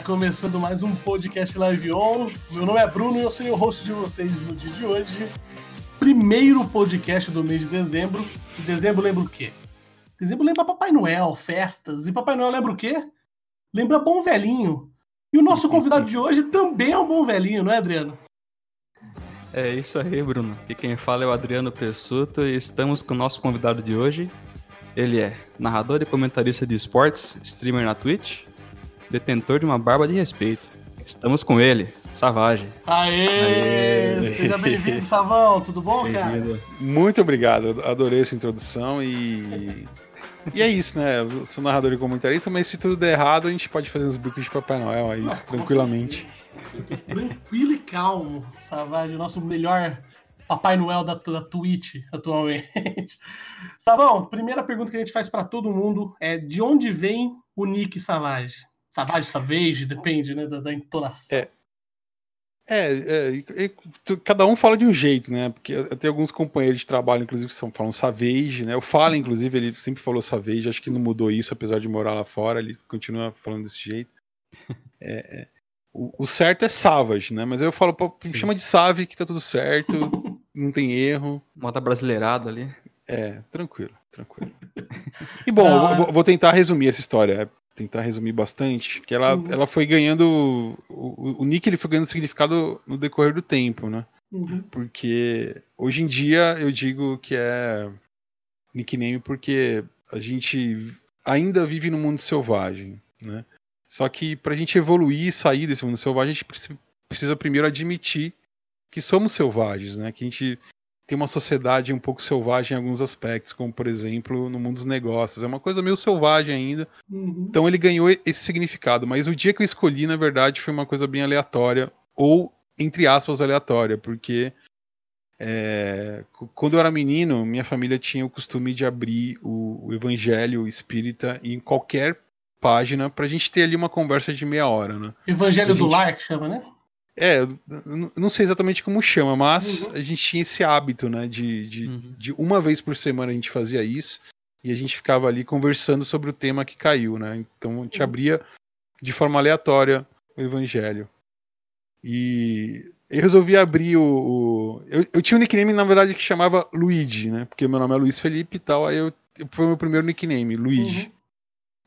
Ar, começando mais um podcast Live On. Meu nome é Bruno e eu sou o host de vocês no dia de hoje. Primeiro podcast do mês de dezembro. E dezembro lembra o quê? Dezembro lembra Papai Noel, festas. E Papai Noel lembra o quê? Lembra Bom Velhinho. E o nosso convidado de hoje também é um bom velhinho, não é, Adriano? É isso aí, Bruno. Aqui quem fala é o Adriano Pessuto e estamos com o nosso convidado de hoje. Ele é narrador e comentarista de esportes, streamer na Twitch, detentor de uma barba de respeito. Estamos com ele, Savage. Aê! Aê! Seja bem-vindo, Savão. Tudo bom, cara? Muito obrigado. Adorei essa introdução e. E é isso, né? Eu sou narrador e comentarista, mas se tudo der errado, a gente pode fazer uns bicos de Papai Noel aí, ah, tranquilamente. Tranquilo e calmo, Savage, o nosso melhor Papai Noel da, da Twitch atualmente. Sabão, primeira pergunta que a gente faz para todo mundo é de onde vem o Nick Savage? Savage, Savage, depende né, da, da entonação. É. É, é, é, cada um fala de um jeito, né? Porque eu tenho alguns companheiros de trabalho, inclusive, que são, falam Savage, né? O Fala, inclusive, ele sempre falou Savage, acho que não mudou isso, apesar de morar lá fora, ele continua falando desse jeito. É, é. O, o, certo é Savage, né? Mas eu falo, pô, me chama de Save que tá tudo certo, não tem erro. Moda brasileirado ali. É, tranquilo, tranquilo. E bom, ah. vou, vou, tentar resumir essa história, tentar resumir bastante, que ela, uhum. ela foi ganhando, o, o Nick ele foi ganhando significado no decorrer do tempo, né? Uhum. Porque hoje em dia eu digo que é nickname porque a gente ainda vive no mundo selvagem, né? Só que para a gente evoluir e sair desse mundo selvagem, a gente precisa primeiro admitir que somos selvagens, né? Que a gente tem uma sociedade um pouco selvagem em alguns aspectos, como por exemplo no mundo dos negócios. É uma coisa meio selvagem ainda. Uhum. Então ele ganhou esse significado. Mas o dia que eu escolhi, na verdade, foi uma coisa bem aleatória, ou entre aspas aleatória, porque é, quando eu era menino, minha família tinha o costume de abrir o, o Evangelho Espírita em qualquer página pra gente ter ali uma conversa de meia hora, né? Evangelho gente... do Lar, que chama, né? É, não sei exatamente como chama, mas uhum. a gente tinha esse hábito, né? De, de, uhum. de, uma vez por semana a gente fazia isso e a gente ficava ali conversando sobre o tema que caiu, né? Então a gente uhum. abria de forma aleatória o evangelho. E eu resolvi abrir o. o... Eu, eu, tinha um nickname, na verdade, que chamava Luigi, né? Porque meu nome é Luiz Felipe e tal. Aí eu, foi o meu primeiro nickname, Luigi. Uhum.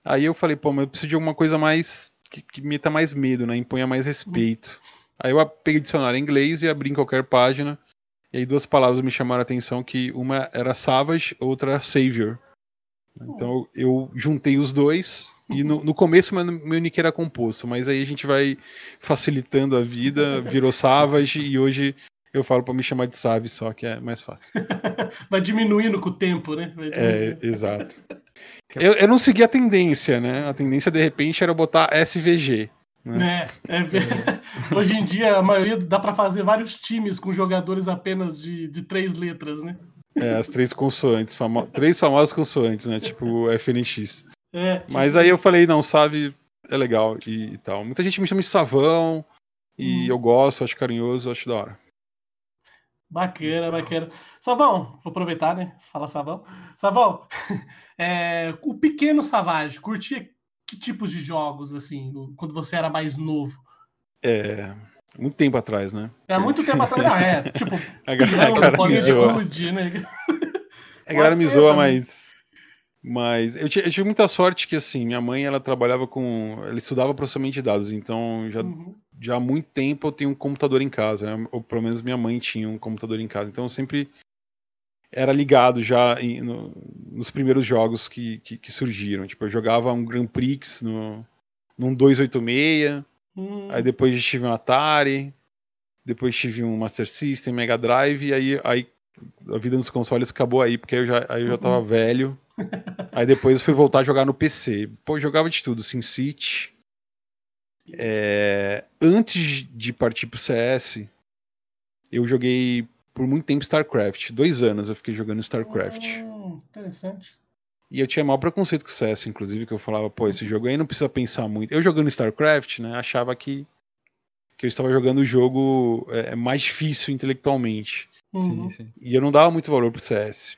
Aí eu falei, pô, mas eu preciso de alguma coisa mais. que, que meta mais medo, né? Imponha mais respeito. Aí eu peguei dicionário em inglês e abri em qualquer página. E aí duas palavras me chamaram a atenção, que uma era Savage, outra era Savior. Então eu juntei os dois. E no, no começo meu, meu nick era composto, mas aí a gente vai facilitando a vida, virou Savage e hoje eu falo para me chamar de Save só, que é mais fácil. vai diminuindo com o tempo, né? É, exato. Eu, eu não segui a tendência, né? A tendência de repente era botar SVG. Né? É, é, hoje em dia a maioria dá para fazer vários times com jogadores apenas de, de três letras, né? É, as três consoantes, famo... três famosas consoantes, né? Tipo FNX. É, tipo... Mas aí eu falei, não, sabe, é legal e, e, tal. Muita gente me chama de Savão e hum. eu gosto, acho carinhoso, acho da hora. Bacana, bacana. Savão, vou aproveitar, né? Fala Savão. Savão, é, o pequeno Savage, curtia que tipos de jogos, assim, quando você era mais novo? É. Muito tempo atrás, né? É, muito tempo atrás, não, é. Tipo, a galera, bolinha de gude, né? A galera me zoa, mas. Mas eu, eu tive muita sorte que, assim, minha mãe, ela trabalhava com. Ela estudava processamento de dados, então já, uhum. já há muito tempo eu tenho um computador em casa, né? ou pelo menos minha mãe tinha um computador em casa. Então eu sempre era ligado já em, no, nos primeiros jogos que, que, que, surgiram. Tipo, eu jogava um Grand Prix no, num 286, hum. aí depois tive um Atari, depois tive um Master System, Mega Drive, e aí, aí a vida nos consoles acabou aí, porque eu já, aí eu já tava uhum. velho. aí depois eu fui voltar a jogar no PC. Pô, eu jogava de tudo, SimCity. É, antes de partir pro CS, eu joguei por muito tempo StarCraft. Dois anos eu fiquei jogando StarCraft. Hum, interessante. E eu tinha maior preconceito com o CS, inclusive, que eu falava, pô, esse jogo aí não precisa pensar muito. Eu jogando StarCraft, né, achava que, que eu estava jogando o jogo é, é mais difícil intelectualmente. Uhum. Sim, sim. E eu não dava muito valor pro CS.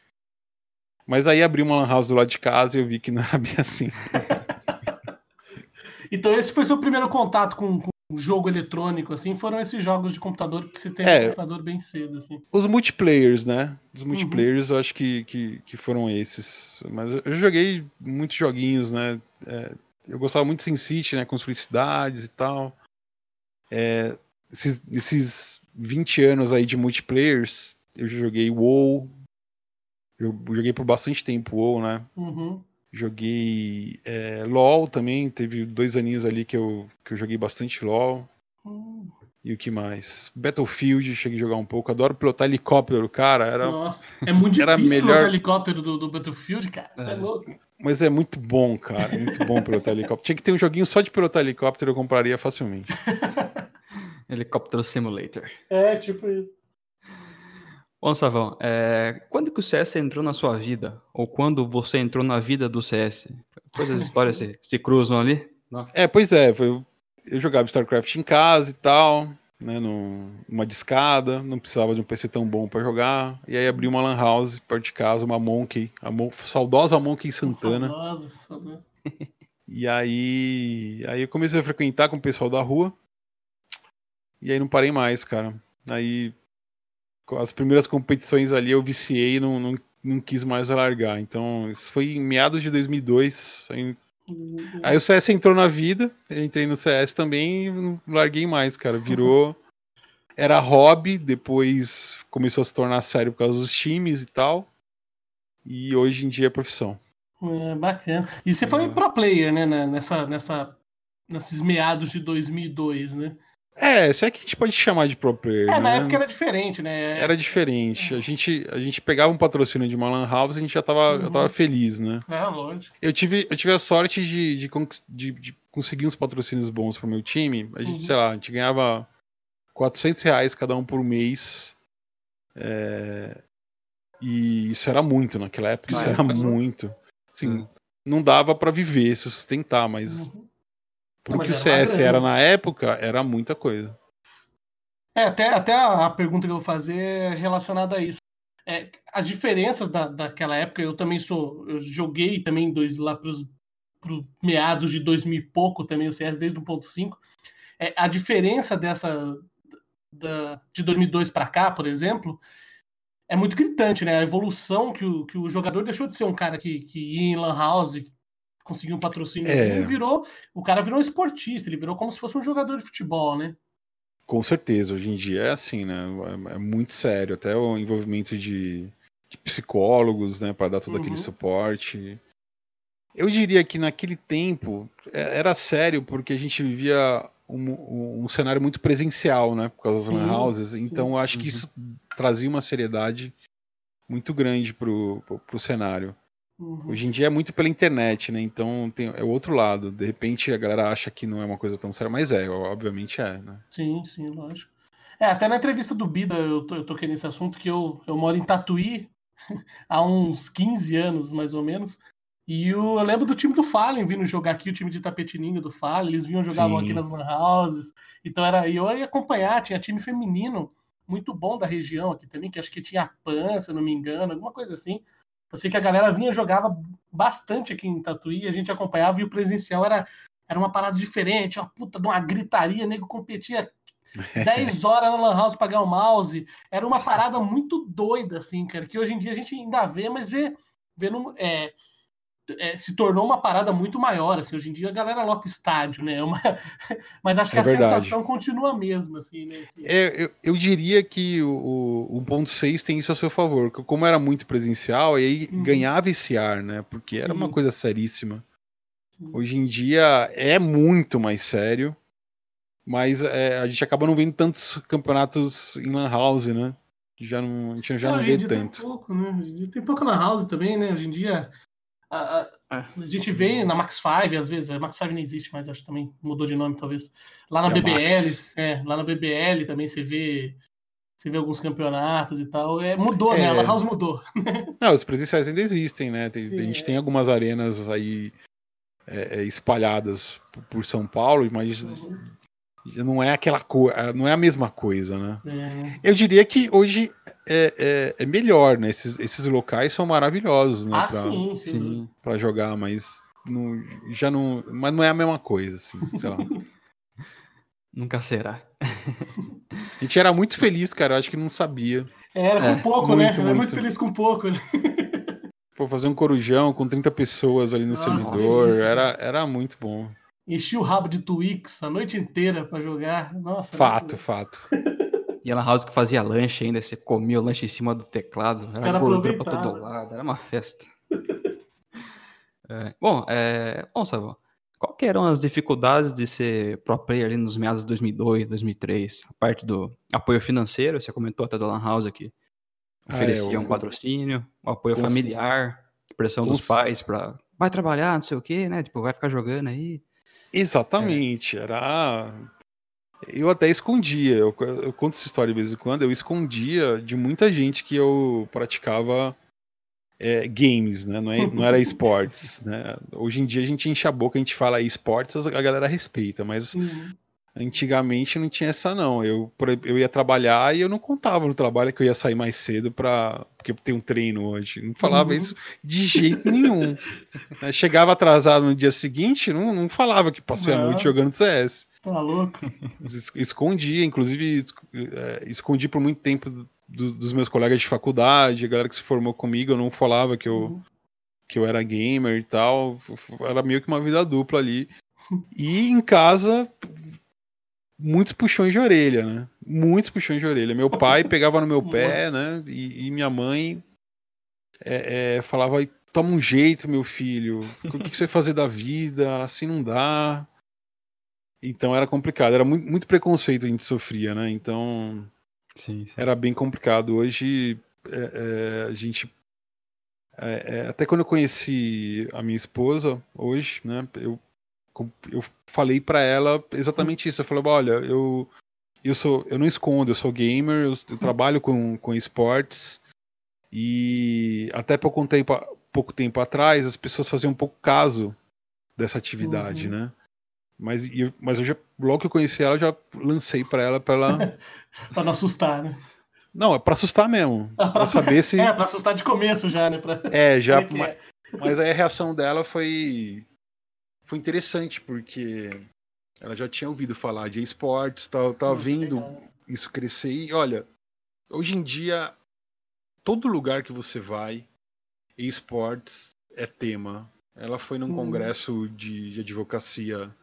Mas aí abri uma lan house do lado de casa e eu vi que não era bem assim. Então esse foi seu primeiro contato com, com jogo eletrônico, assim, foram esses jogos de computador que você teve é, computador bem cedo, assim. Os multiplayers, né? Os uhum. multiplayers uhum. eu acho que, que, que, foram esses. Mas eu joguei muitos joguinhos, né? É, eu gostava muito de SimCity, né? Construir cidades e tal. É, esses, esses 20 anos aí de multiplayers, eu joguei WoW. Eu joguei por bastante tempo WoW, né? Uhum. Joguei é, LOL também, teve dois aninhos ali que eu, que eu joguei bastante LOL. Hum. E o que mais? Battlefield, cheguei a jogar um pouco. Adoro pilotar helicóptero, cara. Era, Nossa, é muito era difícil melhor... pilotar helicóptero do, do Battlefield, cara. Isso é. é louco. Mas é muito bom, cara. É muito bom pilotar helicóptero. Tinha que ter um joguinho só de pilotar helicóptero, eu compraria facilmente. Helicóptero Simulator. É, tipo isso. Bom, Savão, é, quando que o CS entrou na sua vida? Ou quando você entrou na vida do CS? Depois as histórias se, se cruzam ali? Não? É, pois é. Eu, eu jogava StarCraft em casa e tal, né, numa discada, não precisava de um PC tão bom para jogar. E aí abri uma lan house perto de casa, uma Monkey, a Mon saudosa Monkey Santana. Saudosa, saudosa. E aí, aí eu comecei a frequentar com o pessoal da rua. E aí não parei mais, cara. Aí as primeiras competições ali eu viciei e não, não, não quis mais largar. Então, isso foi em meados de 2002. Aí, aí o CS entrou na vida, eu entrei no CS também e não larguei mais, cara. Virou. Era hobby, depois começou a se tornar sério por causa dos times e tal. E hoje em dia é profissão. É, bacana. E você foi é. pro player, né, nessa, nessa, nesses meados de 2002, né? É, isso é que a gente pode chamar de pro player. É, né? na época era diferente, né? Era diferente. A gente, a gente pegava um patrocínio de uma Lan House e a gente já tava, uhum. já tava feliz, né? É, lógico. Eu tive, eu tive a sorte de, de, de, de conseguir uns patrocínios bons pro meu time. A gente, uhum. sei lá, a gente ganhava 400 reais cada um por mês. É... E isso era muito naquela época, Sim, isso era muito. Assim, uhum. não dava para viver, sustentar, mas uhum. Porque o CS era na época, era muita coisa. É, até, até a, pergunta que eu vou fazer é relacionada a isso. É, as diferenças da, daquela época, eu também sou. Eu joguei também dois, lá para os meados de 2000 e pouco também o CS desde 1.5. É, a diferença dessa da, de 2002 para cá, por exemplo, é muito gritante, né? A evolução que o, que o jogador deixou de ser um cara que, que ia em lan house, conseguiu um patrocínio assim, é. assim, ele virou. O cara virou um esportista, ele virou como se fosse um jogador de futebol, né? Com certeza, hoje em dia é assim, né? É, é muito sério, até o envolvimento de, de psicólogos, né, para dar todo uhum. aquele suporte. Eu diria que naquele tempo é, era sério porque a gente vivia um, um cenário muito presencial, né, por causa sim, das lan houses. Então eu acho uhum. que isso trazia uma seriedade muito grande pro, pro, pro cenário. Uhum. Hoje em dia é muito pela internet, né? Então tem, é o outro lado. De repente a galera acha que não é uma coisa tão séria, mas é, obviamente é, né? Sim, sim, lógico. É, até na entrevista do Bida eu, eu toquei nesse assunto que eu, eu moro em Tatuí há uns 15 anos, mais ou menos. E eu, eu lembro do time do Fallen vindo jogar aqui, o time de Tapetininho do Fallen, eles vinham jogar aqui nas Lan Houses. Então era, eu ia acompanhar, tinha time feminino muito bom da região aqui também, que acho que tinha PAN, se não me engano, alguma coisa assim. Eu sei que a galera vinha jogava bastante aqui em Tatuí, a gente acompanhava e o presencial era, era uma parada diferente, uma puta de uma gritaria, nego competia 10 horas na Lan House pra ganhar o mouse. Era uma parada muito doida, assim, cara, que hoje em dia a gente ainda vê, mas vê, vê no, é, é, se tornou uma parada muito maior. Assim, hoje em dia a galera lota estádio, né? É uma... Mas acho que é a verdade. sensação continua a mesma. Assim, né? Assim... É, eu, eu, diria que o, o 1.6 tem isso a seu favor. Como era muito presencial, aí uhum. ganhava esse ar, né? Porque Sim. era uma coisa seríssima. Sim. Hoje em dia é muito mais sério, mas é, a gente acaba não vendo tantos campeonatos em Lan House, né? Já não, a gente já não, não vê tanto. Tem pouco, né? Tem pouco na House também, né? Hoje em dia a, a, é. a, gente vê na Max 5, às vezes, a Max 5 não existe, mas acho que também mudou de nome, talvez. Lá na é BBL, é, lá na BBL também você vê. Você vê alguns campeonatos e tal. É, mudou, né? é. né? A House mudou. Não, os presenciais ainda existem, né? Tem, Sim, a gente é. tem algumas arenas aí é, espalhadas por São Paulo, mas uhum não é aquela coisa, não é a mesma coisa, né? É. Eu diria que hoje é, é, é, melhor, né? Esses, esses locais são maravilhosos, né? Ah, pra, sim, sim. Pra jogar, mas não, já não. Mas não é a mesma coisa, assim, sei lá. Nunca será. A gente era muito feliz, cara. Eu acho que não sabia. Era com é, pouco, muito, né? Muito. Era muito feliz com pouco. Né? Pô, fazer um corujão com 30 pessoas ali no Nossa. servidor. Era, era muito bom. Enchi o rabo de Twix a noite inteira para jogar. Nossa. Fato, fato. E a House que fazia lanche ainda, você comia o lanche em cima do teclado. Era Cara gordura pra todo lado, era uma festa. é, bom, é, bom, Savão, qual eram as dificuldades de ser pro player ali nos meados de 2002, 2003? A parte do apoio financeiro, você comentou até da Lan House aqui. Oferecia ah, é, um patrocínio, o apoio familiar, pressão dos pais para vai trabalhar, não sei o quê, né? Tipo, vai ficar jogando aí. Exatamente, é. era eu até escondia, eu, eu, conto essa história de vez em quando, eu escondia de muita gente que eu praticava é, games, né? Não, é, não era esportes, né? Hoje em dia a gente enche a boca, a gente fala esportes, a galera respeita, mas uhum. Antigamente não tinha essa não. Eu, eu ia trabalhar e eu não contava no trabalho que eu ia sair mais cedo para porque tem um treino hoje. Não falava uhum. isso de jeito nenhum. Chegava atrasado no dia seguinte, não, não falava que passei a noite jogando CS. Tá louco? Escondi, inclusive é, escondi por muito tempo do, dos meus colegas de faculdade, a galera que se formou comigo, eu não falava que eu, uhum. que eu era gamer e tal. Era meio que uma vida dupla ali. E em casa, muitos puxões de orelha, né? Muitos puxões de orelha. Meu pai pegava no meu pé, né? E, e minha mãe é, é, falava: toma um jeito, meu filho. O que você vai fazer da vida? Assim não dá. Então era complicado, era muito, muito preconceito a gente sofria, né? Então sim, sim. era bem complicado. Hoje é, é, a gente. É, é até quando eu conheci a minha esposa, hoje, né? Eu, eu falei para ela exatamente isso. Eu falei, olha, eu, eu, sou, eu não escondo, eu sou gamer, eu, eu trabalho com, com esportes. E até pouco tempo, pouco tempo atrás, as pessoas faziam um pouco caso dessa atividade, uhum. né? Mas, eu, mas eu já, logo que eu conheci ela, eu já lancei para ela para ela. pra não assustar, né? Não, é pra assustar mesmo. Ah, pra saber se. É, pra assustar de começo já, né? Pra... É, já. É mas, é? mas aí a reação dela foi. Foi interessante, porque ela já tinha ouvido falar de esportes, tava, tava vendo isso crescer. E olha, hoje em dia, todo lugar que você vai, esportes é tema. Ela foi num hum. congresso de, de advocacia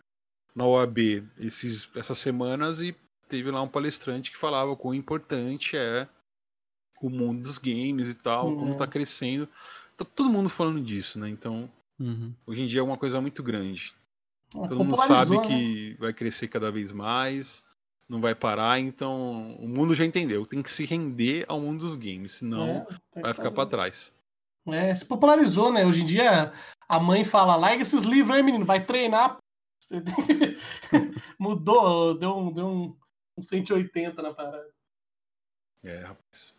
na OAB esses, essas semanas e teve lá um palestrante que falava quão importante é o mundo dos games e tal, uhum. como está crescendo. Tá todo mundo falando disso, né? Então, uhum. hoje em dia é uma coisa muito grande. É, todo mundo sabe né? que vai crescer cada vez mais, não vai parar, então o mundo já entendeu. Tem que se render ao mundo dos games, senão é, vai ficar para trás. É, se popularizou, né? Hoje em dia a mãe fala: larga esses livros aí, menino, vai treinar, Mudou, deu um, deu um, um 180 na parada. É, rapaz.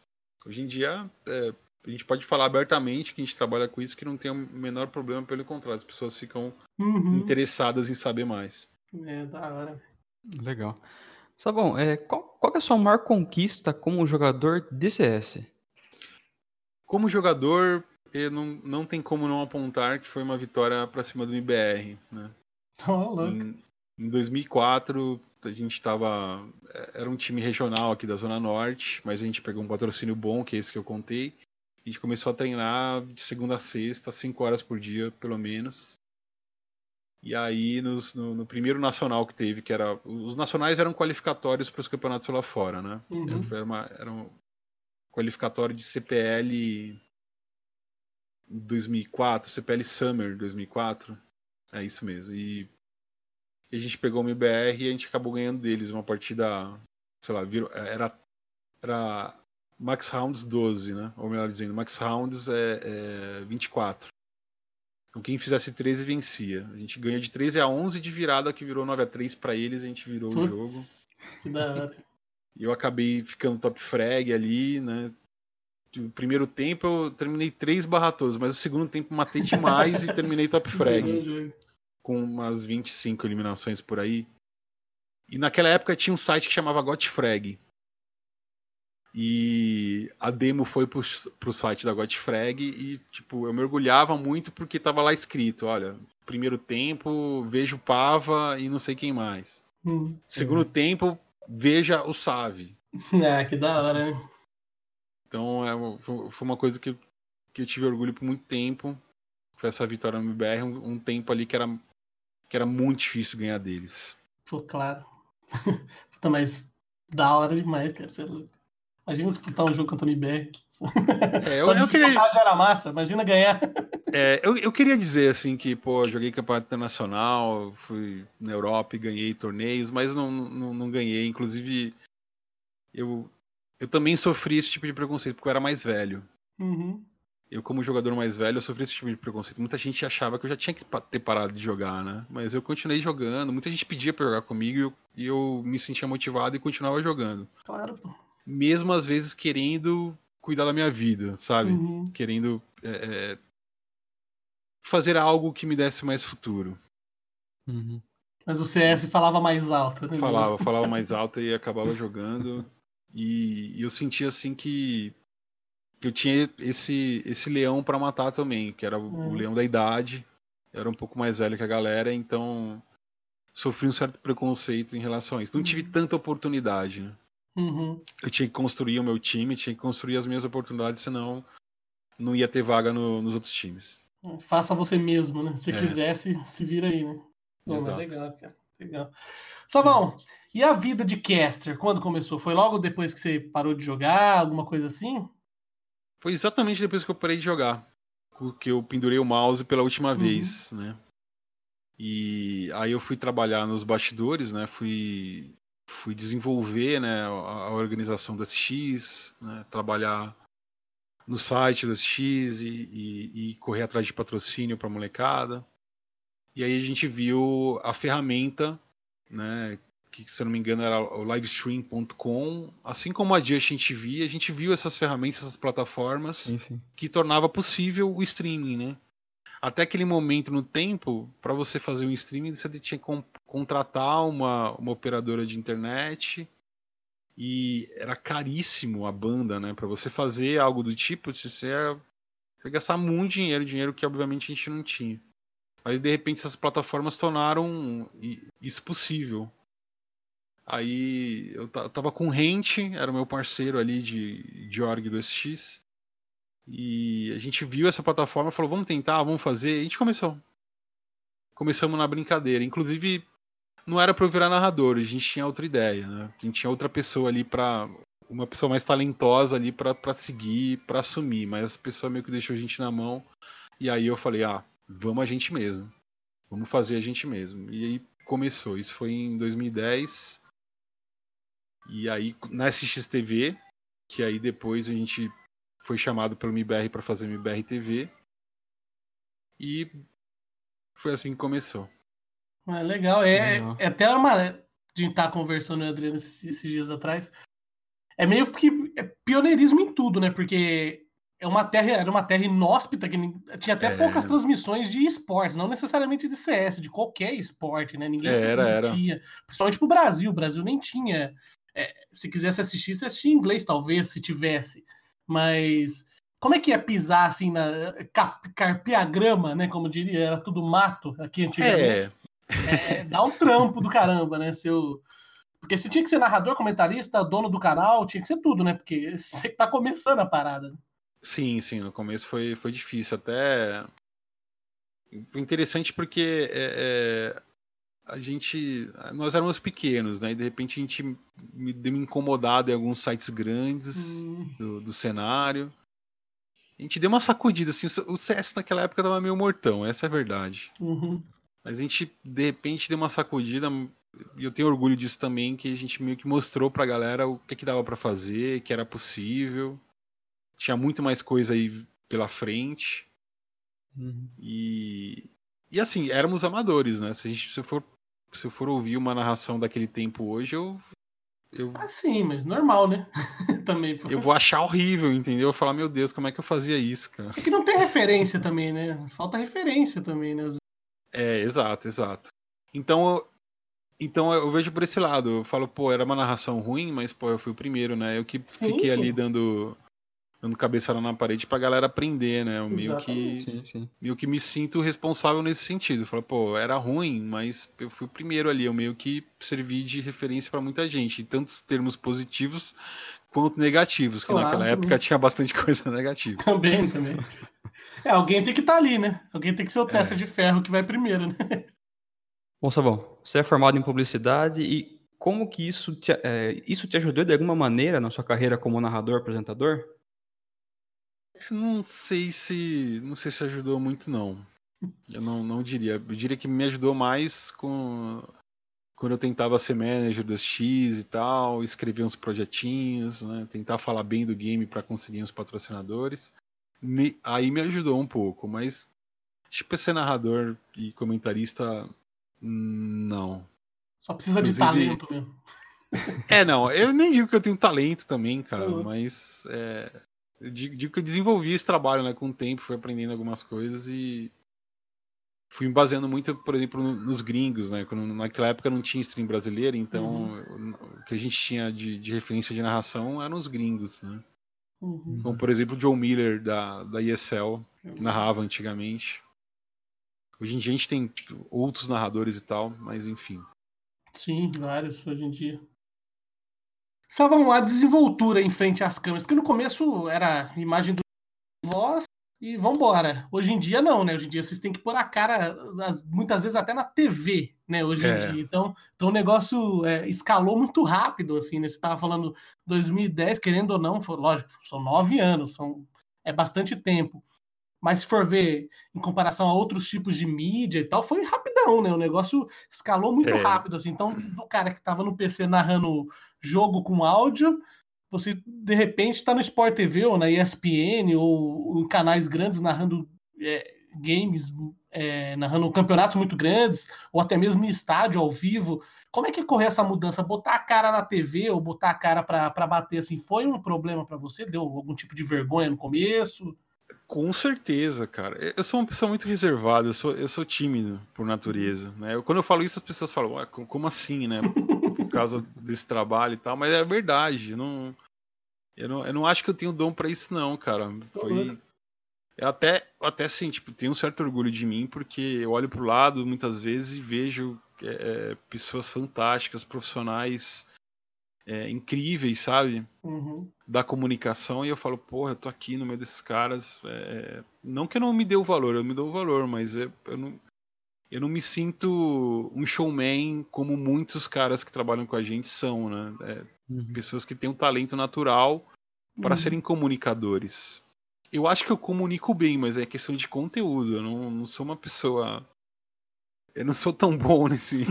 Hoje em dia, é, a gente pode falar abertamente que a gente trabalha com isso, que não tem o menor problema, pelo contrário, as pessoas ficam uhum. interessadas em saber mais. É, da hora. Legal. Sabão, é, qual, qual é a sua maior conquista como jogador de CS? Como jogador, não, não tem como não apontar que foi uma vitória para cima do IBR, né? Oh, em, em 2004, a gente estava. É, era um time regional aqui da Zona Norte, mas a gente pegou um patrocínio bom, que é esse que eu contei. A gente começou a treinar de segunda a sexta, cinco horas por dia, pelo menos. E aí, nos, no, no, primeiro nacional que teve, que era. Os nacionais eram qualificatórios para os campeonatos lá fora, né? Uhum. Era, uma, era um qualificatório de CPL 2004, CPL Summer 2004. É isso mesmo. E a gente pegou uma IBR e a gente acabou ganhando deles uma partida, sei lá, virou, era, era Max Rounds 12, né? Ou melhor dizendo, Max Rounds é, é 24. Então quem fizesse 13 vencia. A gente ganha de 13 a 11 de virada que virou 9 a 3 para eles, a gente virou o jogo. Que da hora. E eu acabei ficando top frag ali, né? O primeiro tempo eu terminei 3 barratos, mas o segundo tempo matei demais e terminei top frag com umas 25 eliminações por aí. E naquela época tinha um site que chamava Gotfrag. E a demo foi pro, pro site da Godfrag e, tipo, eu mergulhava muito porque tava lá escrito, olha, primeiro tempo, vejo Pava e não sei quem mais. Hum, Segundo é. tempo, veja o Save. Ah, que da hora, né? Então, é, foi uma coisa que, que eu tive orgulho por muito tempo. Foi essa vitória no MBR, um, um tempo ali que era, que era muito difícil ganhar deles. Pô, claro. Puta, mas da hora demais, cara. Você é louco. Imagina disputar um jogo contra o MBR. É, eu, eu queria... já era massa, imagina ganhar. É, eu, eu queria dizer assim que, pô, joguei campeonato internacional, fui na Europa e ganhei torneios, mas não, não, não ganhei. Inclusive, eu, eu também sofri esse tipo de preconceito, porque eu era mais velho. Uhum. Eu, como jogador mais velho, eu sofri esse tipo de preconceito. Muita gente achava que eu já tinha que ter parado de jogar, né? Mas eu continuei jogando. Muita gente pedia pra jogar comigo e eu, e eu me sentia motivado e continuava jogando. Claro, pô mesmo às vezes querendo cuidar da minha vida, sabe? Uhum. Querendo é, é, fazer algo que me desse mais futuro. Uhum. Mas o CS falava mais alto, né? Falava, falava mais alto e acabava jogando. E, e eu sentia assim que, que eu tinha esse, esse leão para matar também, que era o, uhum. o leão da idade. Eu era um pouco mais velho que a galera, então sofri um certo preconceito em relação a isso. Não tive uhum. tanta oportunidade, né? Uhum. Eu tinha que construir o meu time, tinha que construir as minhas oportunidades, senão não ia ter vaga no, nos outros times. É, faça você mesmo, né? Se é. quisesse, se vira aí, né? Não, legal, cara. Legal. Salvão, e a vida de caster, quando começou? Foi logo depois que você parou de jogar, alguma coisa assim? Foi exatamente depois que eu parei de jogar. Que eu pendurei o mouse pela última uhum. vez, né? E aí eu fui trabalhar nos bastidores, né? Fui fui desenvolver né, a, organização das X, né, trabalhar no site das X e, e, e correr atrás de patrocínio para molecada. E aí a gente viu a ferramenta, né, que se eu não me engano era o livestream.com, assim como a Just a gente via, a gente viu essas ferramentas, essas plataformas que tornava possível o streaming, né? Até aquele momento no tempo, para você fazer um streaming, você tinha que contratar uma, uma operadora de internet e era caríssimo a banda, né? Para você fazer algo do tipo, você ia, você ia gastar muito dinheiro, dinheiro que obviamente a gente não tinha. Mas de repente essas plataformas tornaram isso possível. Aí eu tava com o Rent, era o meu parceiro ali de, de org do SX. E a gente viu essa plataforma falou, vamos tentar, vamos fazer. E a gente começou. Começamos na brincadeira. Inclusive, não era para eu virar narrador, a gente tinha outra ideia, né? A gente tinha outra pessoa ali para uma pessoa mais talentosa ali para seguir, para assumir, mas essa pessoa meio que deixou a gente na mão. E aí eu falei: "Ah, vamos a gente mesmo. Vamos fazer a gente mesmo". E aí começou. Isso foi em 2010. E aí na SXTV, que aí depois a gente foi chamado pelo MIBR para fazer MIBR TV. E foi assim que começou. É legal, é, legal. é até uma. A gente tá conversando, Adriano, esses, esses dias atrás. É meio que é pioneirismo em tudo, né? Porque é uma terra, era uma terra inóspita que tinha até é. poucas transmissões de esportes, não necessariamente de CS, de qualquer esporte, né? Ninguém era, tinha, principalmente pro Brasil. O Brasil nem tinha. É, se quisesse assistir, você assistia em inglês, talvez, se tivesse. Mas como é que é pisar assim na carpear grama, né? Como diria, era tudo mato aqui antigamente. É. é dá um trampo do caramba, né? Seu... Porque você tinha que ser narrador, comentarista, dono do canal, tinha que ser tudo, né? Porque você tá começando a parada. Sim, sim, no começo foi, foi difícil. Até. Foi interessante porque é, é, a gente. Nós éramos pequenos, né? E de repente a gente me deu uma incomodada em alguns sites grandes hum. do, do, cenário. A gente deu uma sacudida, assim. O CS naquela época tava meio mortão, essa é a verdade. Uhum. Mas a gente, de repente, deu uma sacudida. E eu tenho orgulho disso também, que a gente meio que mostrou pra galera o que, que dava para fazer, que era possível. Tinha muito mais coisa aí pela frente. Uhum. E, e assim, éramos amadores, né? Se, a gente, se, for, se eu for ouvir uma narração daquele tempo hoje, eu. eu ah, sim, mas normal, né? também. Eu vou achar horrível, entendeu? Eu vou falar, meu Deus, como é que eu fazia isso, cara? É que não tem referência também, né? Falta referência também, né? É, exato, exato. Então, Então eu vejo por esse lado. Eu falo, pô, era uma narração ruim, mas pô, eu fui o primeiro, né? Eu que sim, fiquei pô. ali dando dando cabeçada na parede pra galera aprender, né? Eu meio que, sim, sim. meio que me sinto responsável nesse sentido. Falo, pô, era ruim, mas eu fui o primeiro ali. Eu meio que servi de referência para muita gente, tanto termos positivos quanto negativos, claro, que naquela também. época tinha bastante coisa negativa. Também, também. É, alguém tem que estar tá ali, né? Alguém tem que ser o teste é. de ferro que vai primeiro, né? Bom, Savão, você é formado em publicidade e como que isso te, é, isso te ajudou de alguma maneira na sua carreira como narrador, apresentador? Não sei se. Não sei se ajudou muito, não. Eu não, não diria. Eu diria que me ajudou mais com. Quando eu tentava ser manager dos X e tal, escrever uns projetinhos, né? Tentar falar bem do game para conseguir uns patrocinadores. Me, aí me ajudou um pouco, mas tipo ser narrador e comentarista, não. Só precisa Inclusive, de talento mesmo. É, não, eu nem digo que eu tenho talento também, cara, uhum. mas é, eu digo que eu desenvolvi esse trabalho, né, com o tempo, fui aprendendo algumas coisas e fui me baseando muito, por exemplo, nos gringos, né, quando naquela época não tinha stream brasileira, então uhum. o que a gente tinha de, de, referência de narração eram os gringos, né. Uhum. Como, por exemplo, o Joe Miller, da, da ESL, que narrava antigamente. Hoje em dia a gente tem outros narradores e tal, mas enfim. Sim, vários hoje em dia estavam lá desenvoltura em frente às câmeras, porque no começo era imagem do voz e vambora. Hoje em dia não, né? Hoje em dia vocês têm que pôr a cara, muitas vezes até na TV, né? Hoje é. em dia. Então, então o negócio é, escalou muito rápido, assim, né? Você estava falando 2010, querendo ou não, foi, lógico, são nove anos, são, é bastante tempo. Mas se for ver em comparação a outros tipos de mídia e tal, foi rapidão, né? O negócio escalou muito é. rápido, assim. Então, do cara que estava no PC narrando jogo com áudio, você de repente está no Sport TV ou na ESPN ou, em canais grandes narrando é, games, é, narrando campeonatos muito grandes, ou até mesmo em estádio ao vivo. Como é que correu essa mudança? Botar a cara na TV ou botar a cara para bater assim foi um problema para você? Deu algum tipo de vergonha no começo? Com certeza, cara. Eu sou uma pessoa muito reservada, eu sou, eu sou tímido por natureza. Né? Eu, quando eu falo isso, as pessoas falam, ah, como assim, né? Por causa desse trabalho e tal, mas é verdade. Eu não, eu não, eu não acho que eu tenho dom para isso, não, cara. Foi. Eu até, até sim, tipo, tenho um certo orgulho de mim, porque eu olho pro lado muitas vezes e vejo é, é pessoas fantásticas, profissionais é, incríveis, sabe? Uhum. Da comunicação, e eu falo, porra, eu tô aqui no meio desses caras. É... Não que eu não me dê o valor, eu me dou o valor, mas eu, eu, não, eu não me sinto um showman como muitos caras que trabalham com a gente são, né? É, uhum. Pessoas que têm um talento natural para uhum. serem comunicadores. Eu acho que eu comunico bem, mas é questão de conteúdo. Eu não, não sou uma pessoa. Eu não sou tão bom nesse,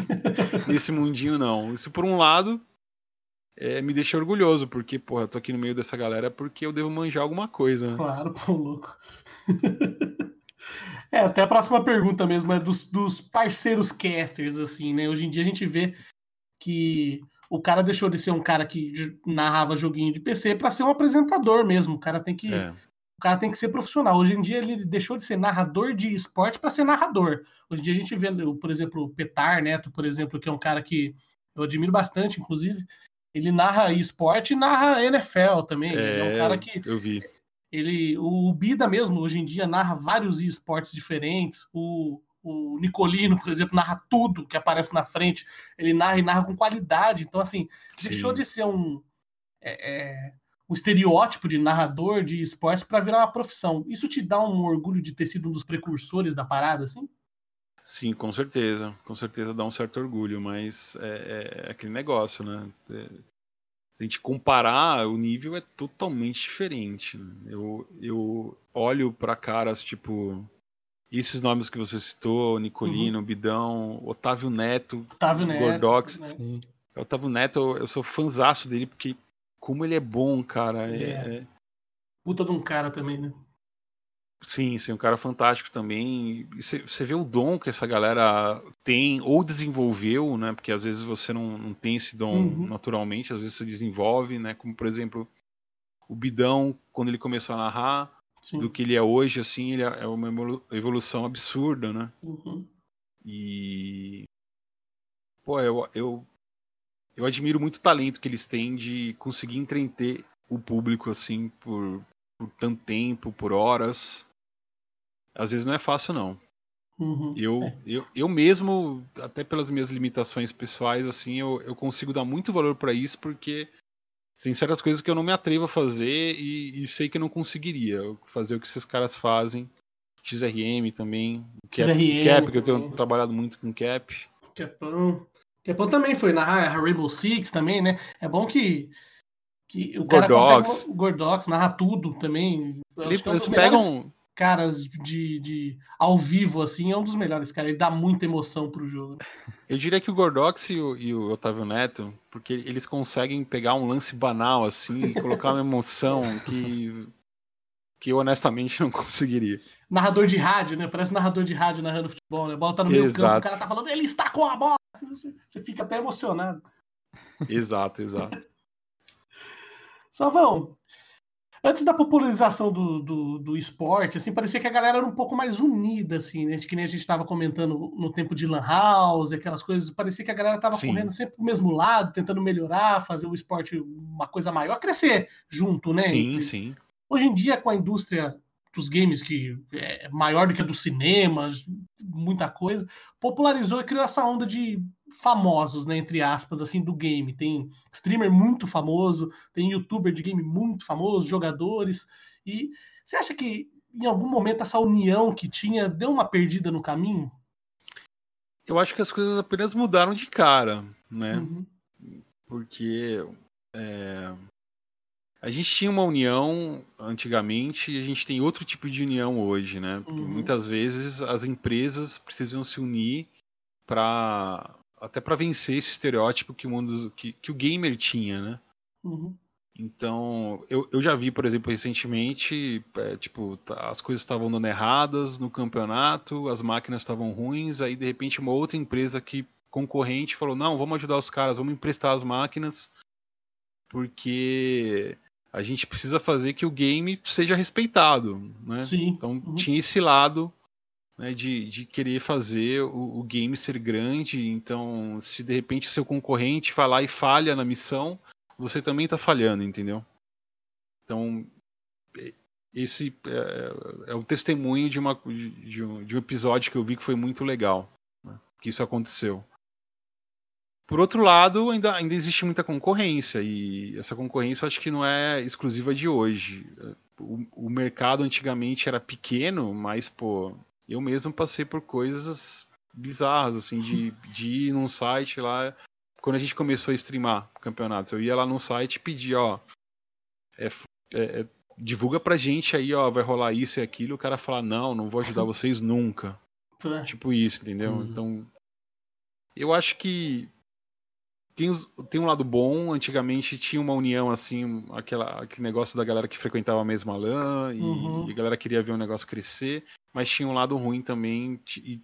nesse mundinho, não. Isso por um lado, é, me deixa orgulhoso, porque, porra, eu tô aqui no meio dessa galera porque eu devo manjar alguma coisa. Né? Claro, pô, louco. é, até a próxima pergunta mesmo é dos, dos parceiros casters, assim, né? Hoje em dia a gente vê que o cara deixou de ser um cara que narrava joguinho de PC para ser um apresentador mesmo. O cara tem que. É. O cara tem que ser profissional. Hoje em dia ele deixou de ser narrador de esporte para ser narrador. Hoje em dia a gente vê, por exemplo, o Petar Neto, por exemplo, que é um cara que eu admiro bastante, inclusive. Ele narra esporte e narra NFL também. É, é um cara que. Eu vi. Ele, o Bida mesmo, hoje em dia, narra vários esportes diferentes. O, o Nicolino, por exemplo, narra tudo que aparece na frente. Ele narra e narra com qualidade. Então, assim, Sim. deixou de ser um, é, é, um estereótipo de narrador de esportes para virar uma profissão. Isso te dá um orgulho de ter sido um dos precursores da parada, assim? Sim, com certeza. Com certeza dá um certo orgulho, mas é, é aquele negócio, né? É, se a gente comparar, o nível é totalmente diferente. Né? Eu, eu olho para caras tipo. Esses nomes que você citou, Nicolino, uhum. Bidão, Otávio Neto, Otávio Gordox. Neto. Né? Otávio Neto, eu, eu sou fanzaço dele, porque como ele é bom, cara. É, é. é... Puta de um cara também, né? Sim, sim, um cara fantástico também. Você vê o dom que essa galera tem ou desenvolveu, né? Porque às vezes você não, não tem esse dom uhum. naturalmente, às vezes você desenvolve, né? Como por exemplo, o Bidão, quando ele começou a narrar, sim. do que ele é hoje, assim, ele é, é uma evolução absurda, né? Uhum. E pô, eu, eu, eu admiro muito o talento que eles têm de conseguir entreter o público assim por, por tanto tempo, por horas. Às vezes não é fácil, não. Uhum, eu, é. eu, eu mesmo, até pelas minhas limitações pessoais, assim, eu, eu consigo dar muito valor para isso porque tem certas coisas que eu não me atrevo a fazer e, e sei que eu não conseguiria fazer o que esses caras fazem. XRM também. XRM Cap que eu também. tenho trabalhado muito com Cap. Capão. Capão também foi narrar a Rainbow Six também, né? É bom que, que o cara Gordox. consegue. O Gordox narra tudo também. Eu é eles melhores pegam. Caras de, de ao vivo, assim, é um dos melhores, cara. Ele dá muita emoção pro jogo. Eu diria que o Gordox e o, e o Otávio Neto, porque eles conseguem pegar um lance banal assim e colocar uma emoção que. que eu honestamente não conseguiria. Narrador de rádio, né? Parece narrador de rádio narrando futebol, né? A bola tá no meio campo, o Exato. cara tá falando, ele está com a bola. Você, você fica até emocionado. Exato, exato. Salvão, antes da popularização do, do, do esporte, assim, parecia que a galera era um pouco mais unida, assim, né? Que nem a gente estava comentando no tempo de Lan House, aquelas coisas. Parecia que a galera tava Sim. correndo sempre pro mesmo lado, tentando melhorar, fazer o esporte uma coisa maior, crescer junto, né? sim, Entre- sim. Hoje em dia, com a indústria dos games, que é maior do que a dos cinemas, muita coisa, popularizou e criou essa onda de famosos, né, entre aspas, assim, do game. Tem streamer muito famoso, tem youtuber de game muito famoso, jogadores. E você acha que em algum momento essa união que tinha deu uma perdida no caminho? Eu acho que as coisas apenas mudaram de cara, né? Uhum. Porque é, a gente tinha uma união antigamente e a gente tem outro tipo de união hoje, né? Uhum. Muitas vezes as empresas precisam se unir para até para vencer esse estereótipo que o mundo que, que o gamer tinha, né? Uhum. Então, eu, eu já vi, por exemplo, recentemente, é, tipo, tá- as coisas estavam dando erradas no campeonato, as máquinas estavam ruins, aí de repente uma outra empresa que concorrente falou, não, vamos ajudar os caras, vamos emprestar as máquinas, porque a gente precisa fazer que o game seja respeitado, né? Sim. Então Uhum. tinha esse lado né, de, de querer fazer o, o game ser grande. Então, se de repente seu concorrente vai lá e falha na missão, você também está falhando, entendeu? Então, esse é, é um testemunho de, uma, de, um, de um episódio que eu vi que foi muito legal, né, que isso aconteceu. Por outro lado, ainda, ainda existe muita concorrência, e essa concorrência eu acho que não é exclusiva de hoje. O, o mercado antigamente era pequeno, mas, pô, eu mesmo passei por coisas bizarras, assim, de, de ir num site lá. Quando a gente começou a streamar campeonatos, eu ia lá num site e pedia, ó. é é- é, divulga pra gente aí, ó, vai rolar isso e aquilo. O cara fala, não, não vou ajudar vocês nunca. Tipo isso, entendeu? Uhum. Então. Eu acho que. Tem, os- tem um lado bom, antigamente tinha uma união assim, aquela, aquele negócio da galera que frequentava a mesma LAN e, Uhum. e a galera queria ver o negócio crescer, mas tinha um lado ruim também e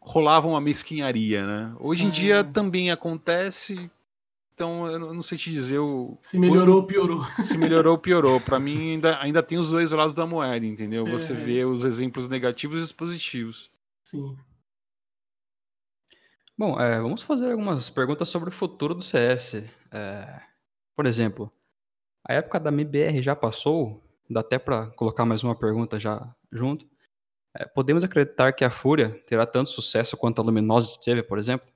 rolava uma mesquinharia, né? Hoje em dia também acontece, então eu não- sei te dizer o, Se melhorou ou piorou. se melhorou ou piorou. Pra mim ainda, ainda tem os dois lados da moeda, entendeu? Você É. vê os exemplos negativos e os positivos. Sim. Bom, é, vamos fazer algumas perguntas sobre o futuro do CS. É, por exemplo, a época da MBR já passou? Dá até para colocar mais uma pergunta já junto. É, podemos acreditar que a Fúria terá tanto sucesso quanto a Luminosity teve, por exemplo?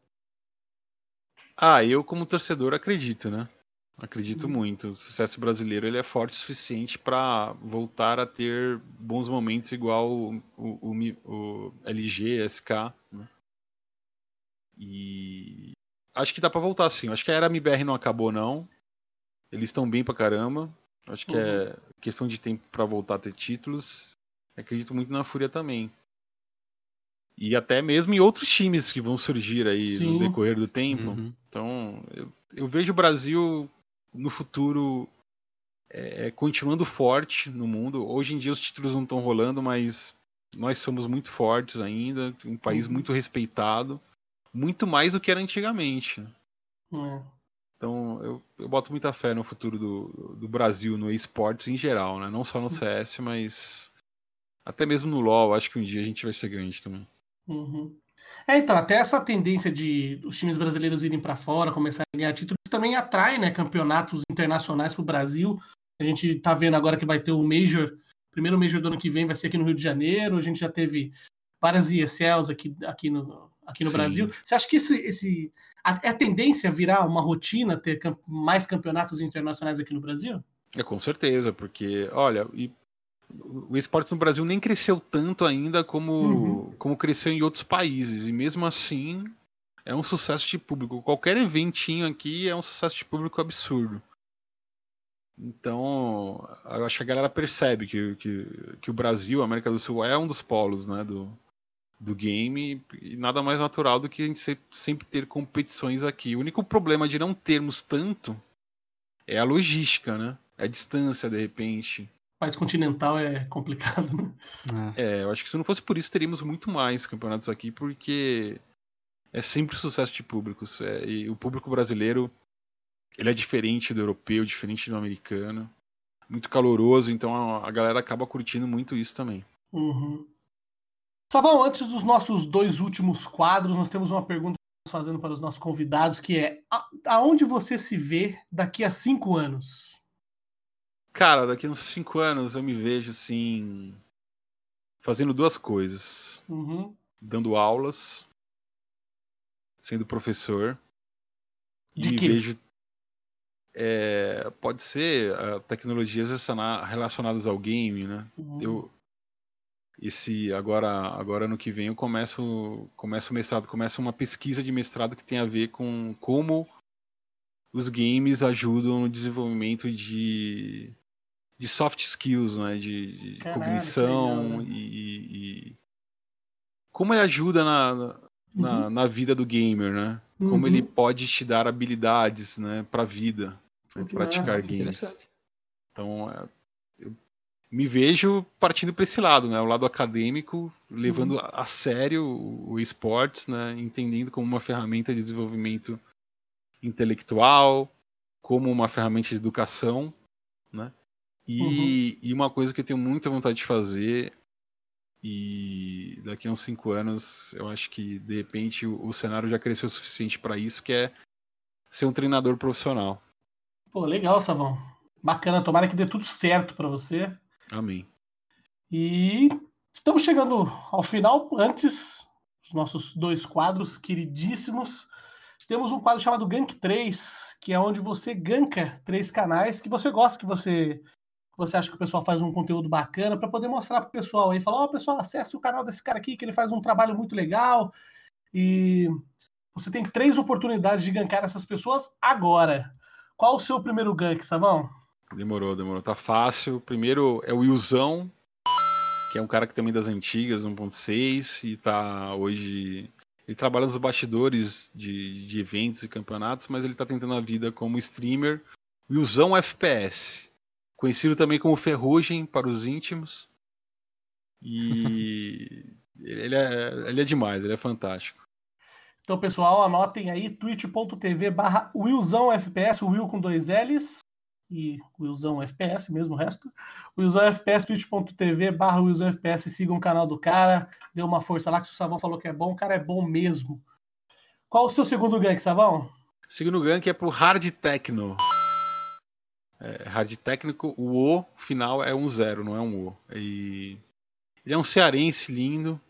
Ah, eu como torcedor acredito, né? Acredito Uhum. muito. O sucesso brasileiro ele é forte o suficiente para voltar a ter bons momentos igual o, o, o o LG, SK? E acho que dá para voltar sim. Acho que a era MBR não acabou não. Eles estão bem pra caramba. Acho que é questão de tempo para voltar a ter títulos. Acredito muito na Fúria também. E até mesmo em outros times que vão surgir aí Sim. no decorrer do tempo. Uhum. Então, eu, eu vejo o Brasil no futuro é, continuando forte no mundo. Hoje em dia os títulos não estão rolando, mas nós somos muito fortes ainda, um país Uhum. muito respeitado, muito mais do que era antigamente. É. Então, eu, eu boto muita fé no futuro do, do Brasil no esportes em geral, né? Não só Uhum. no CS, mas até mesmo no LoL. Acho que um dia a gente vai ser grande também. Uhum. É, então, até essa tendência de os times brasileiros irem para fora, começarem a ganhar títulos, também atrai, né, campeonatos internacionais para o Brasil. A gente tá vendo agora que vai ter o Major, primeiro Major do ano que vem vai ser aqui no Rio de Janeiro. A gente já teve várias ESLs aqui, aqui no, aqui no Brasil. Você acha que esse, esse é a tendência a virar uma rotina ter mais campeonatos internacionais aqui no Brasil? É com certeza, porque olha, e o esporte no Brasil nem cresceu tanto ainda como, uhum. como cresceu em outros países. E mesmo assim é um sucesso de público. Qualquer eventinho aqui é um sucesso de público absurdo. Então, eu acho que a galera percebe que, que, que o Brasil, a América do Sul, é um dos polos né, do, do game. E nada mais natural do que a gente sempre ter competições aqui. O único problema de não termos tanto é a logística, né? É a distância, de repente país continental é complicado, né? É. é, eu acho que se não fosse por isso, teríamos muito mais campeonatos aqui, porque é sempre sucesso de públicos. É, e o público brasileiro ele é diferente do europeu, diferente do americano. Muito caloroso, então a, a galera acaba curtindo muito isso também. Uhum. Savão, antes dos nossos dois últimos quadros, nós temos uma pergunta fazendo para os nossos convidados, que é aonde você se vê daqui a cinco anos? Cara, daqui a uns cinco anos eu me vejo assim. fazendo duas coisas. Uhum. Dando aulas, sendo professor. De e quê? vejo. É, pode ser uh, tecnologias relacionadas ao game, né? Uhum. Eu, esse agora agora no que vem eu começo começo o mestrado começa uma pesquisa de mestrado que tem a ver com como os games ajudam no desenvolvimento de de soft skills, né? De, de Caralho, cognição legal, né? e, e, como ele ajuda na, na, uhum. na, vida do gamer, né? Uhum. Como ele pode te dar habilidades, né? Para vida, né, praticar massa, games. Então, é, me vejo partindo para esse lado, né? O lado acadêmico, levando uhum. a sério o, esportes, né? Entendendo como uma ferramenta de desenvolvimento intelectual, como uma ferramenta de educação, né? E, uhum. e uma coisa que eu tenho muita vontade de fazer, e daqui a uns cinco anos eu acho que de repente o, o cenário já cresceu o suficiente para isso, que é ser um treinador profissional. Pô, legal, Savão. Bacana, tomara que dê tudo certo para você. Amém. E estamos chegando ao final. Antes, os nossos dois quadros queridíssimos. Temos um quadro chamado Gank 3, que é onde você ganka três canais que você gosta, que você você acha que o pessoal faz um conteúdo bacana para poder mostrar para o pessoal aí, falar, ó, oh, pessoal, acesse o canal desse cara aqui, que ele faz um trabalho muito legal. E você tem três oportunidades de gankar essas pessoas agora. Qual o seu primeiro gank, Savão? Demorou, demorou. Tá fácil. Primeiro é o Wilzão, que é um cara que também das antigas, 1.6, e tá hoje. Ele trabalha nos bastidores de, de eventos e campeonatos, mas ele tá tentando a vida como streamer. Wilzão FPS conhecido também como Ferrugem para os íntimos. E ele, é, ele é demais, ele é fantástico. Então, pessoal, anotem aí twitch.tv barra WillzãoFPS, Will com dois L's e Willzão FPS, mesmo o resto. Willzão FPS, twitch.tv barra Willzão FPS, sigam o canal do cara, dê uma força lá que o Savão falou que é bom, o cara é bom mesmo. Qual o seu segundo gank, Savão? Segundo gank é pro Hard Techno é, hard técnico, o O final é um zero, não é um O. E ele é um cearense lindo,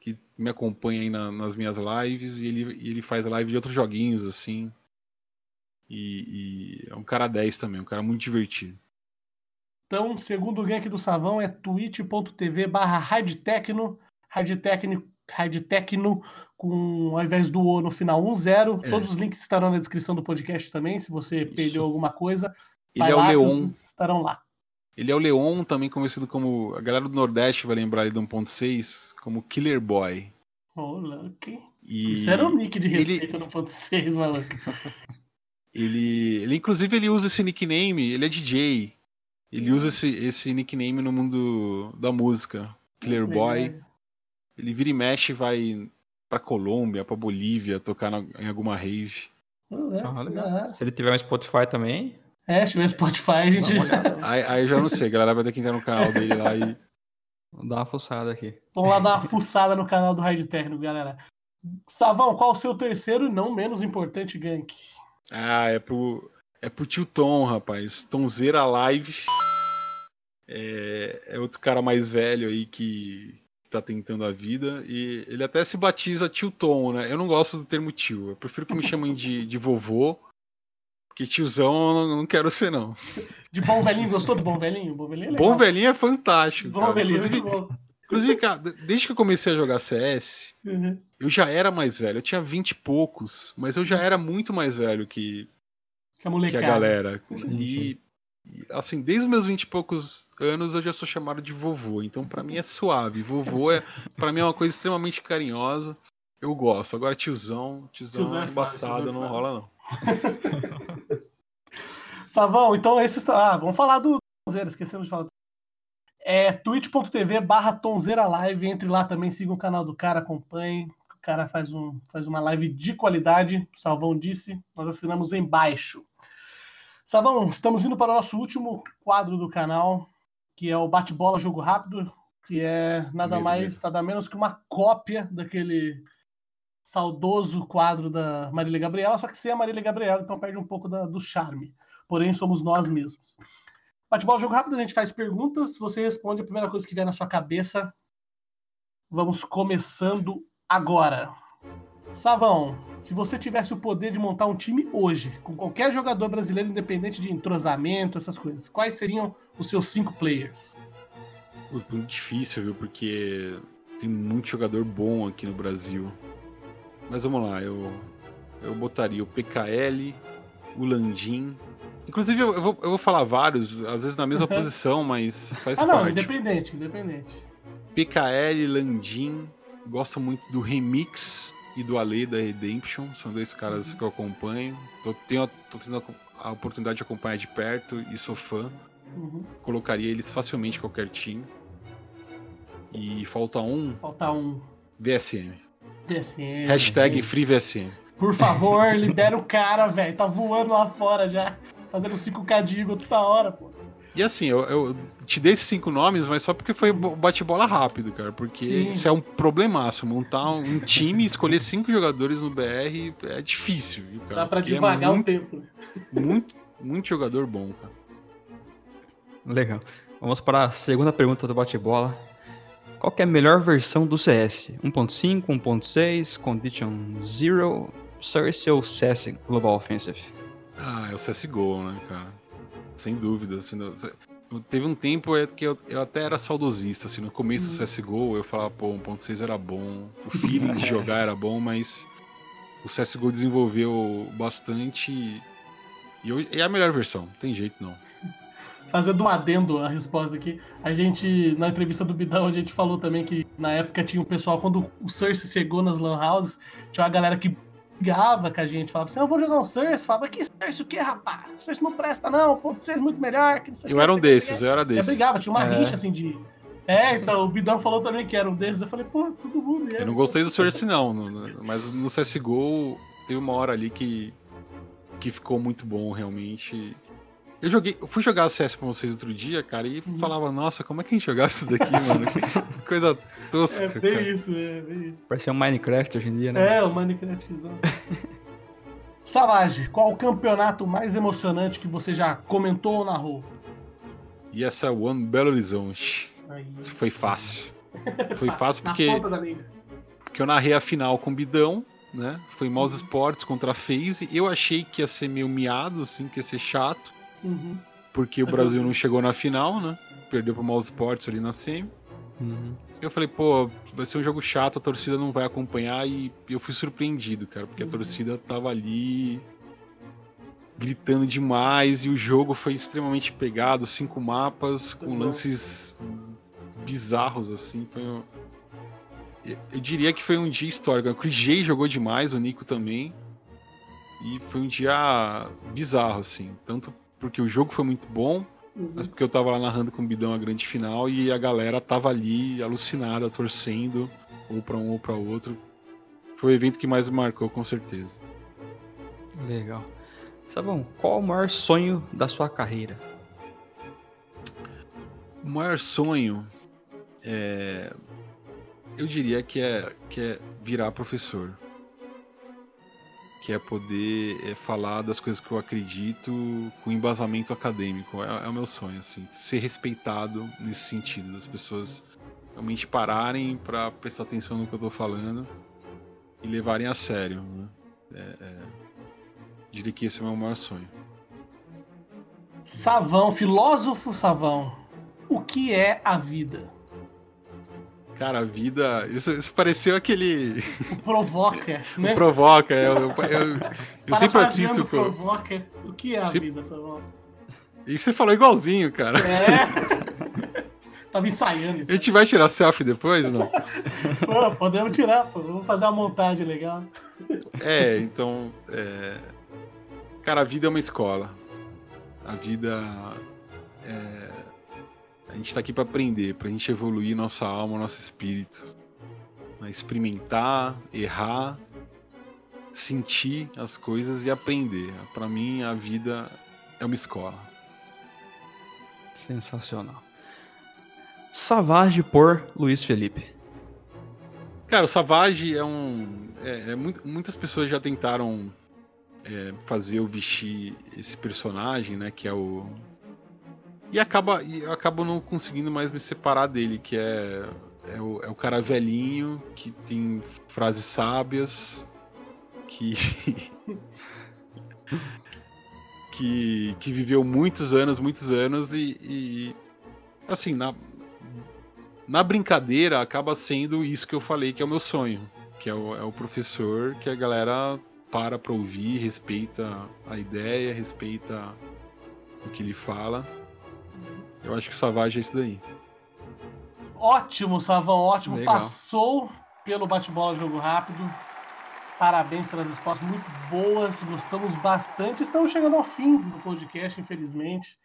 que me acompanha aí na, nas minhas lives, e ele, ele faz live de outros joguinhos, assim. E, e, é um cara 10 também, um cara muito divertido. Então, segundo o gank do Savão é twitch.tv barra hardtecno, hardtecno com ao invés do O no final um zero. É. Todos os links estarão na descrição do podcast também, se você Isso. perdeu alguma coisa. Ele é o Leon. Estarão lá. Ele é o Leon, também conhecido como. A galera do Nordeste vai lembrar ele do 1.6 como Killer Boy. Oh. E... Isso era um nick de respeito ele... no 1.6, maluco. ele, ele, inclusive, ele usa esse nickname, ele é DJ. Ele hum. usa esse, esse nickname no mundo da música. Killer Boy. Ele vira e mexe e vai pra Colômbia, pra Bolívia, tocar na, em alguma rave. Ah, Se ele tiver um Spotify também, é, se tiver Spotify, a gente. aí, aí já não sei, a galera vai ter que entrar no canal dele lá e. Vamos dar uma fuçada aqui. Vamos lá dar uma fuçada no canal do Raid Técnico, galera. Savão, qual o seu terceiro e não menos importante gank? Ah, é pro, é pro tio Tom, rapaz. Tomzeira Live. É, é outro cara mais velho aí que tá tentando a vida. E ele até se batiza tio Tom, né? Eu não gosto do termo tio. Eu prefiro que me chamem de, de vovô. Porque tiozão eu não quero ser, não. De bom velhinho, gostou do bom velhinho? Bom velhinho é, legal. Bom velhinho é fantástico. Bom cara. velhinho é inclusive, é bom. Inclusive, cara, desde que eu comecei a jogar CS, uhum. eu já era mais velho. Eu tinha 20 e poucos, mas eu já era muito mais velho que, que, a, que a galera. Sim, e, sim. assim, desde os meus 20 e poucos anos eu já sou chamado de vovô. Então, para mim é suave. Vovô é, para mim é uma coisa extremamente carinhosa. Eu gosto. Agora, tiozão, tiozão, tiozão é embaçado, não rola, não. Savão, então esses. Ah, vamos falar do esquecemos de falar. É twitch.tv barra Tonzeira Live. Entre lá também, siga o canal do cara, acompanhe. O cara faz, um, faz uma live de qualidade. O Salvão disse, nós assinamos embaixo. Savão, estamos indo para o nosso último quadro do canal, que é o Bate-Bola Jogo Rápido, que é nada mais, nada menos que uma cópia daquele saudoso quadro da Marília Gabriela, só que sem a Marília Gabriela, então perde um pouco da, do charme. Porém, somos nós mesmos. Bate-bola, jogo rápido, a gente faz perguntas, você responde a primeira coisa que vier na sua cabeça. Vamos começando agora. Savão, se você tivesse o poder de montar um time hoje, com qualquer jogador brasileiro, independente de entrosamento, essas coisas, quais seriam os seus cinco players? Muito difícil, viu? Porque tem muito jogador bom aqui no Brasil. Mas vamos lá, eu, eu botaria o PKL, o Landim. Inclusive, eu, eu, vou, eu vou falar vários, às vezes na mesma posição, mas faz ah, parte. Ah, não, independente, independente. PKL, Landim, gosto muito do Remix e do Ale da Redemption, são dois caras uhum. que eu acompanho. Tô, tenho, tô tendo a oportunidade de acompanhar de perto e sou fã. Uhum. Colocaria eles facilmente em qualquer time. E falta um. Falta um. VSM. VSM. Hashtag FreeVSM. Por favor, libera o cara, velho. Tá voando lá fora já. Fazendo 5K de Eagle toda hora, pô. E assim, eu, eu, te dei esses cinco nomes, mas só porque foi bate-bola rápido, cara. Porque Sim. isso é um problemaço. Montar um time e escolher cinco jogadores no BR é difícil, viu, cara? Dá pra porque é devagar é muito, um tempo. Muito, muito jogador bom, cara. Legal. Vamos para a segunda pergunta do bate-bola. Qual é a melhor versão do CS? 1.5, 1.6, Condition Zero, Source ou CS Global Offensive? Ah, é o CSGO, né, cara? Sem dúvida. Assim, teve um tempo é, que eu, eu, até era saudosista, assim, no começo do. CSGO eu falava, pô, 1.6 era bom, o feeling de jogar era bom, mas o CSGO desenvolveu bastante e, e é a melhor versão, não tem jeito não fazendo um adendo à resposta aqui, a gente, na entrevista do Bidão, a gente falou também que na época tinha um pessoal, quando o Cersei chegou nas Lan Houses, tinha uma galera que brigava com a gente, falava assim: eu vou jogar um Cersei, falava, que Cersei o que, rapaz? O Cersei não presta, não, ponto 6 é muito melhor. Que não sei eu era um desses, eu era desses. Eu brigava, tinha uma é. rincha assim de. É, então o Bidão falou também que era um desses. Eu falei, pô, todo mundo. Eu não gostei do Cersei, não, mas no CSGO teve uma hora ali que, que ficou muito bom, realmente. Eu joguei, eu fui jogar CS com vocês outro dia, cara, e uhum. falava, nossa, como é que a gente jogava isso daqui, mano? Que coisa tosca. É bem cara. isso, é bem isso. Parece um Minecraft hoje em dia, né? É, o Minecraftzão. Savage, qual o campeonato mais emocionante que você já comentou ou narrou? E essa é One Belo Horizonte. Aí. Isso foi fácil. Foi fácil porque. Porque eu narrei a final com o Bidão, né? Foi Mouse uhum. Sports contra a FaZe. Eu achei que ia ser meio miado, assim, que ia ser chato. Uhum. Porque o Brasil não chegou na final, né? Perdeu pro Mouse Sports ali na semi. Uhum. Eu falei, pô, vai ser um jogo chato, a torcida não vai acompanhar e eu fui surpreendido, cara, porque uhum. a torcida tava ali gritando demais e o jogo foi extremamente pegado, cinco mapas com lances bizarros assim, foi um... eu diria que foi um dia histórico. O Chris J jogou demais, o Nico também. E foi um dia bizarro assim, tanto porque o jogo foi muito bom, uhum. mas porque eu tava lá narrando com o Bidão a grande final e a galera tava ali alucinada, torcendo, ou para um ou para outro. Foi o evento que mais me marcou, com certeza. Legal. Sabão, qual o maior sonho da sua carreira? O maior sonho é eu diria que é, que é virar professor. Que é poder é, falar das coisas que eu acredito com embasamento acadêmico. É, é o meu sonho, assim. Ser respeitado nesse sentido, das pessoas realmente pararem para prestar atenção no que eu tô falando e levarem a sério. Né? É, é, diria que esse é o meu maior sonho. Savão, filósofo Savão, o que é a vida? Cara, a vida. Isso, isso pareceu aquele. O provoca, né? o provoca, eu, eu, eu, eu sempre assisto. provoca. O que é a sempre... vida, Savão? E você falou igualzinho, cara. É. Tava ensaiando. A gente vai tirar selfie depois, não? pô, podemos tirar, pô. Vamos fazer uma montagem legal. É, então. É... Cara, a vida é uma escola. A vida é a gente está aqui para aprender, para a gente evoluir nossa alma, nosso espírito. Né? Experimentar, errar, sentir as coisas e aprender. Para mim, a vida é uma escola. Sensacional. Savage por Luiz Felipe. Cara, o Savage é um. É, é muito, muitas pessoas já tentaram é, fazer eu vestir esse personagem, né? Que é o e acaba e eu acabo não conseguindo mais me separar dele, que é, é, o, é o cara velhinho, que tem frases sábias, que. que, que viveu muitos anos, muitos anos e, e assim, na, na brincadeira acaba sendo isso que eu falei que é o meu sonho, que é o, é o professor que a galera para para ouvir, respeita a ideia, respeita o que ele fala. Eu acho que o Savage é isso daí. Ótimo, Savão, ótimo. Legal. Passou pelo bate-bola jogo rápido. Parabéns pelas respostas muito boas, gostamos bastante. Estamos chegando ao fim do podcast, infelizmente.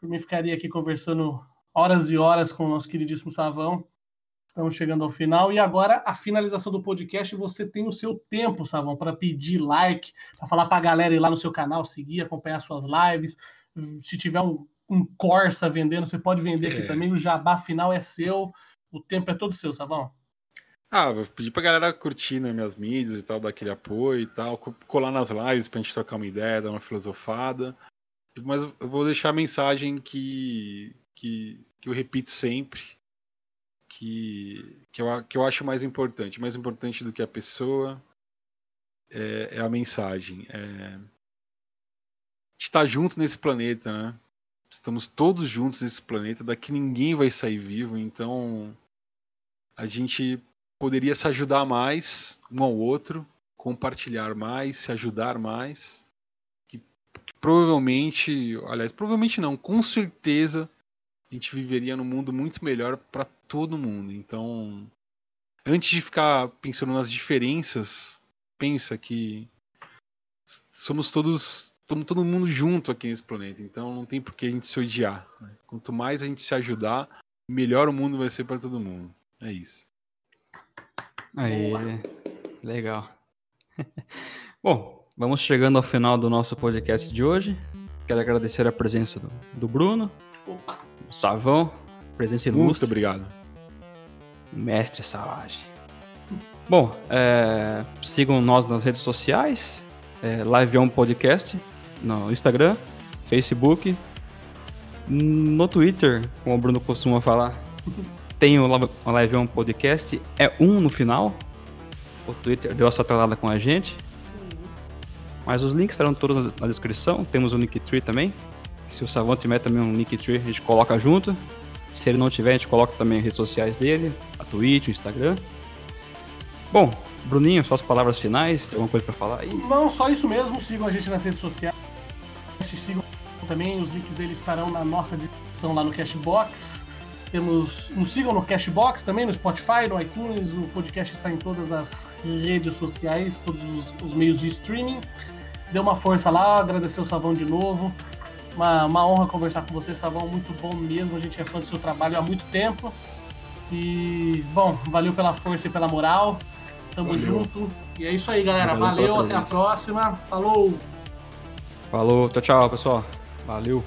Por mim, ficaria aqui conversando horas e horas com o nosso queridíssimo Savão. Estamos chegando ao final. E agora, a finalização do podcast, você tem o seu tempo, Savão, para pedir like, para falar para a galera ir lá no seu canal, seguir, acompanhar suas lives. Se tiver um um Corsa vendendo, você pode vender aqui é. também. O jabá final é seu, o tempo é todo seu, Savão. Ah, vou pedir pra galera curtir nas minhas mídias e tal, dar aquele apoio e tal, colar nas lives pra gente trocar uma ideia, dar uma filosofada. Mas eu vou deixar a mensagem que, que, que eu repito sempre, que, que, eu, que eu acho mais importante. Mais importante do que a pessoa é, é a mensagem. É estar junto nesse planeta, né? Estamos todos juntos nesse planeta, daqui ninguém vai sair vivo, então a gente poderia se ajudar mais um ao outro, compartilhar mais, se ajudar mais. Que, provavelmente, aliás, provavelmente não, com certeza a gente viveria num mundo muito melhor para todo mundo. Então, antes de ficar pensando nas diferenças, pensa que somos todos estamos todo mundo junto aqui nesse planeta, então não tem por que a gente se odiar. Né? Quanto mais a gente se ajudar, melhor o mundo vai ser para todo mundo. É isso. Aí, legal. Bom, vamos chegando ao final do nosso podcast de hoje. Quero agradecer a presença do, do Bruno, do Savão, presença ilustre. Muito obrigado. Mestre Salage. Bom, é, sigam nós nas redes sociais, é, Live On Podcast, no Instagram, Facebook, no Twitter, como o Bruno costuma falar, tem o Live On Podcast, é um no final. O Twitter deu essa telada com a gente. Mas os links estarão todos na descrição. Temos o Linktree também. Se o Savão tiver também um Linktree, a gente coloca junto. Se ele não tiver, a gente coloca também as redes sociais dele, a Twitch, o Instagram. Bom, Bruninho, suas palavras finais, tem alguma coisa para falar aí? Não, só isso mesmo. Sigam a gente nas redes sociais. Sigam também, os links dele estarão na nossa descrição lá no Cashbox. Temos, nos sigam no Cashbox também, no Spotify, no iTunes. O podcast está em todas as redes sociais, todos os, os meios de streaming. Dê uma força lá, agradecer o Savão de novo. Uma, uma honra conversar com você, Savão. Muito bom mesmo. A gente é fã do seu trabalho há muito tempo. E, bom, valeu pela força e pela moral. Tamo valeu. junto. E é isso aí, galera. Valeu, valeu até a próxima. Falou! Falou, tchau, tchau, pessoal. Valeu.